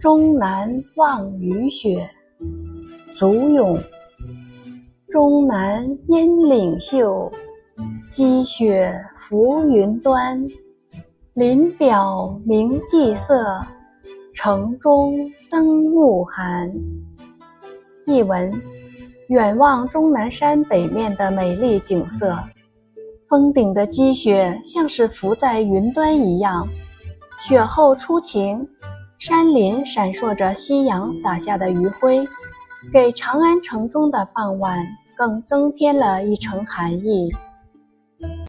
终南望雨雪，祖咏。终南阴岭秀，积雪浮云端。林表明霁色，城中增暮寒。译文：远望终南山北面的美丽景色，峰顶的积雪像是浮在云端一样，雪后初晴，山林闪烁着夕阳洒下的余晖，给长安城中的傍晚。更增添了一层寒意。